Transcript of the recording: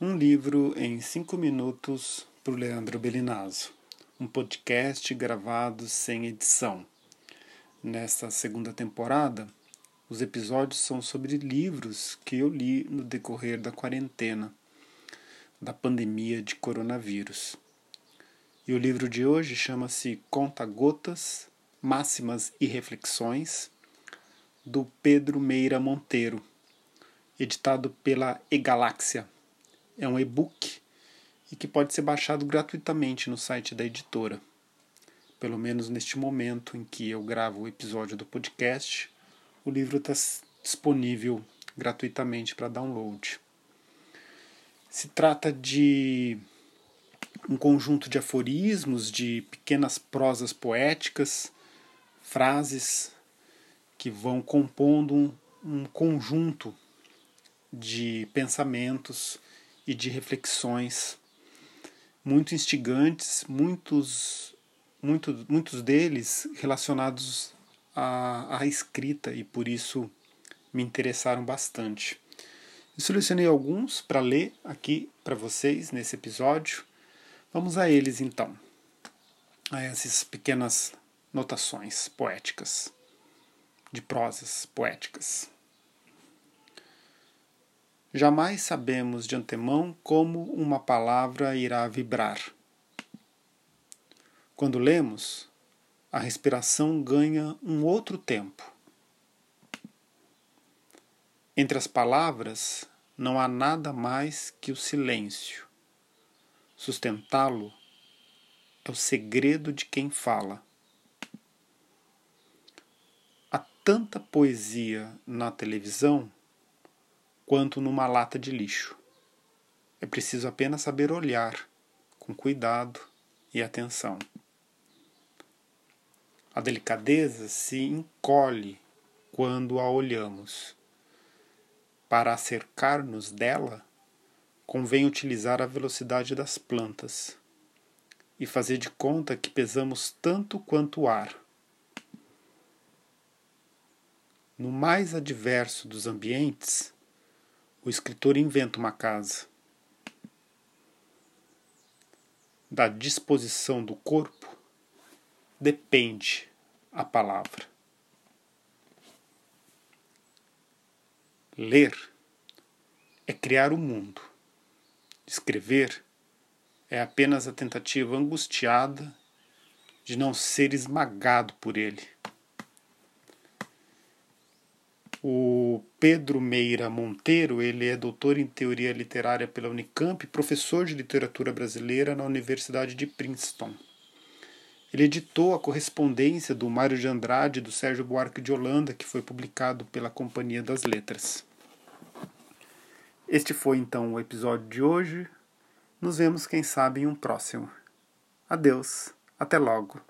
Um livro em cinco minutos por Leandro Belinazzo. Um podcast gravado sem edição. Nesta segunda temporada, os episódios são sobre livros que eu li no decorrer da quarentena, da pandemia de coronavírus. E o livro de hoje chama-se Conta Gotas, Máximas e Reflexões, do Pedro Meira Monteiro, editado pela E-Galáxia é um e-book e que pode ser baixado gratuitamente no site da editora. Pelo menos neste momento em que eu gravo o episódio do podcast, o livro está disponível gratuitamente para download. Se trata de um conjunto de aforismos, de pequenas prosas poéticas, frases que vão compondo um, um conjunto de pensamentos e de reflexões muito instigantes, muitos, muitos, muitos deles relacionados à, à escrita e por isso me interessaram bastante. Eu selecionei alguns para ler aqui para vocês nesse episódio. Vamos a eles então, a essas pequenas notações poéticas, de prosas poéticas. Jamais sabemos de antemão como uma palavra irá vibrar. Quando lemos, a respiração ganha um outro tempo. Entre as palavras não há nada mais que o silêncio. Sustentá-lo é o segredo de quem fala. Há tanta poesia na televisão quanto numa lata de lixo. É preciso apenas saber olhar com cuidado e atenção. A delicadeza se encolhe quando a olhamos. Para acercar-nos dela, convém utilizar a velocidade das plantas e fazer de conta que pesamos tanto quanto o ar. No mais adverso dos ambientes, o escritor inventa uma casa. Da disposição do corpo depende a palavra. Ler é criar o mundo. Escrever é apenas a tentativa angustiada de não ser esmagado por ele. O Pedro Meira Monteiro, ele é doutor em teoria literária pela Unicamp, professor de literatura brasileira na Universidade de Princeton. Ele editou a correspondência do Mário de Andrade e do Sérgio Buarque de Holanda, que foi publicado pela Companhia das Letras. Este foi então o episódio de hoje. Nos vemos, quem sabe, em um próximo. Adeus, até logo.